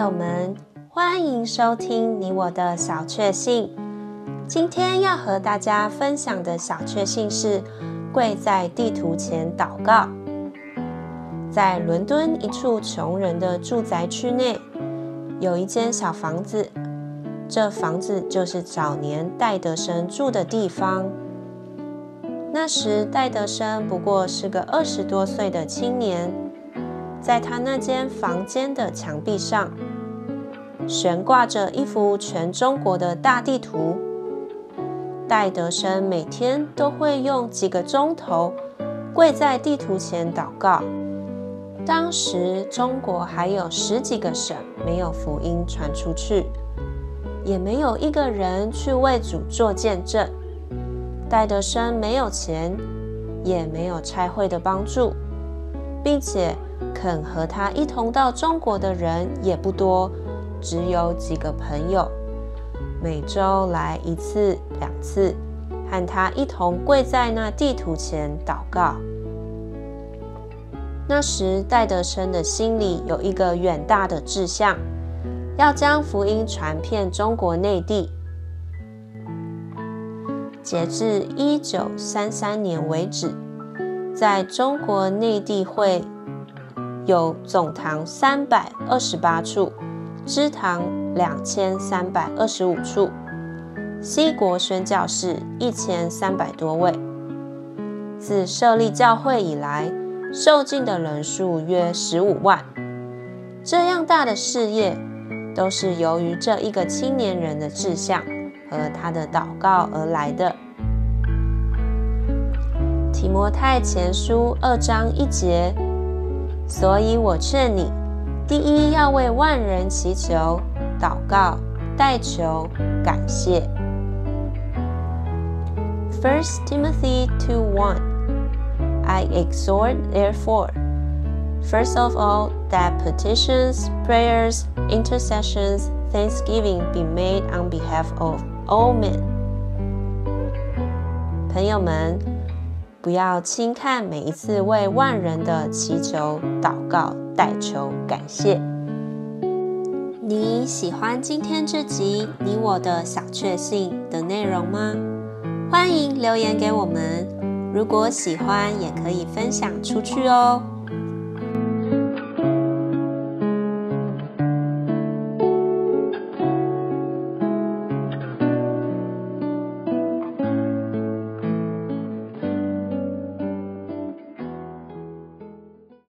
友们，欢迎收听你我的小确幸。今天要和大家分享的小确幸是跪在地图前祷告。在伦敦一处穷人的住宅区内，有一间小房子，这房子就是早年戴德生住的地方。那时，戴德生不过是个二十多岁的青年，在他那间房间的墙壁上，悬挂着一幅全中国的大地图。戴德生每天都会用几个钟头跪在地图前祷告。当时，中国还有十几个省没有福音传出去，也没有一个人去为主做见证。戴德生没有钱，也没有差会的帮助，并且肯和他一同到中国的人也不多，只有几个朋友，每周来一次两次，和他一同跪在那地图前祷告。那时，戴德生的心里有一个远大的志向，要将福音传遍中国内地。截至一九三三年为止，在中国内地会有总堂三百二十八处，支堂两千三百二十五处，西国宣教士一千三百多位。自设立教会以来，受浸的人数约十五万。这样大的事业，都是由于这一个青年人的志向。和他的祷告而来的。提摩太前书二章一节，所以我劝你，第一要为万人祈求、祷告、代求、感谢。First Timothy two one, I exhort therefore, first of all, that petitions, prayers, intercessions, thanksgiving be made on behalf of all men，朋友们， 不要轻看每一次为万人的祈求、祷告、代求、感谢。你喜欢今天这集你我的小确幸的内容吗？欢迎留言给我们。如果喜欢，也可以分享出去哦。